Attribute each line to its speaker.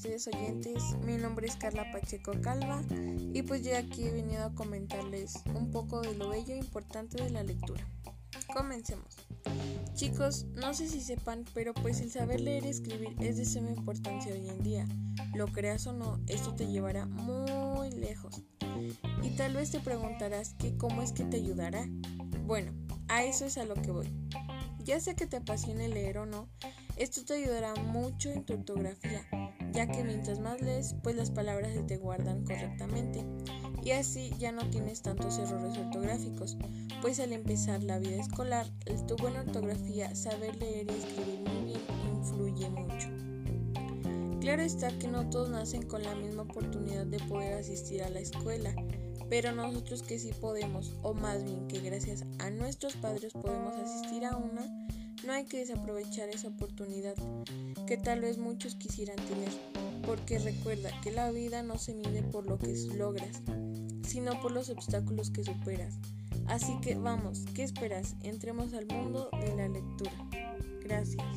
Speaker 1: queridos oyentes, mi nombre es Carla Pacheco Calva y pues yo aquí he venido a comentarles un poco de lo bello e importante de la lectura. Comencemos. Chicos, no sé si sepan, pero pues el saber leer y escribir es de suma importancia hoy en día. Lo creas o no, esto te llevará muy lejos. Y tal vez te preguntarás que cómo es que te ayudará. Bueno, a eso es a lo que voy. Ya sea que te apasione leer o no, esto te ayudará mucho en tu ortografía, ya que mientras más lees, pues las palabras se te guardan correctamente y así ya no tienes tantos errores ortográficos, pues al empezar la vida escolar, tu buena ortografía, saber leer y escribir muy bien influye mucho. Claro está que no todos nacen con la misma oportunidad de poder asistir a la escuela, pero nosotros que sí podemos, o más bien que gracias a nuestros padres podemos asistir a una, no hay que desaprovechar esa oportunidad que tal vez muchos quisieran tener, porque recuerda que la vida no se mide por lo que logras, sino por los obstáculos que superas. Así que vamos, ¿qué esperas? Entremos al mundo de la lectura. Gracias.